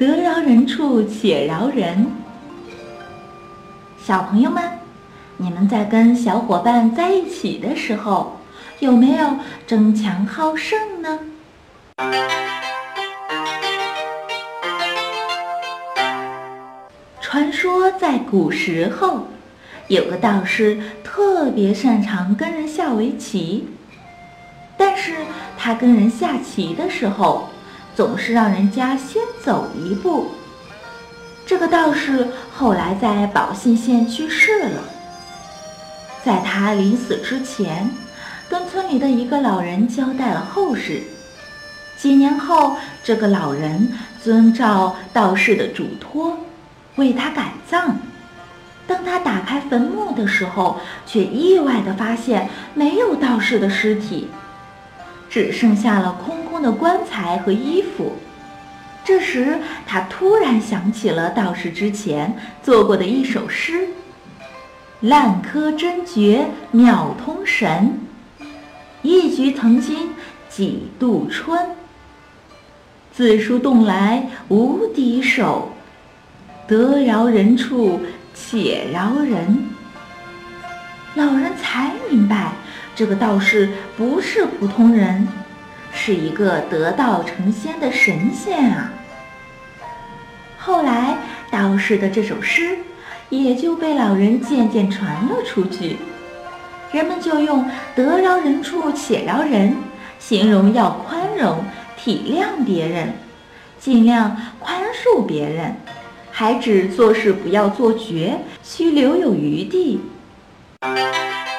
得饶人处且饶人。小朋友们，你们在跟小伙伴在一起的时候，有没有争强好胜呢？传说在古时候，有个道士特别擅长跟人下围棋，但是他跟人下棋的时候，总是让人家先走一步。这个道士后来在宝信县去世了，在他临死之前，跟村里的一个老人交代了后事。几年后，这个老人遵照道士的嘱托，为他改葬。当他打开坟墓的时候，却意外地发现没有道士的尸体，只剩下了空的棺材和衣服。这时，他突然想起了道士之前做过的一首诗：“烂柯真绝妙通神，一局曾经几度春。”字书动来无敌手，得饶人处且饶人。老人才明白，这个道士不是普通人，是一个得道成仙的神仙啊。后来，道士的这首诗也就被老人渐渐传了出去，人们就用“得饶人处且饶人”形容要宽容。体谅别人，尽量宽恕别人，还指做事不要做绝，需留有余地。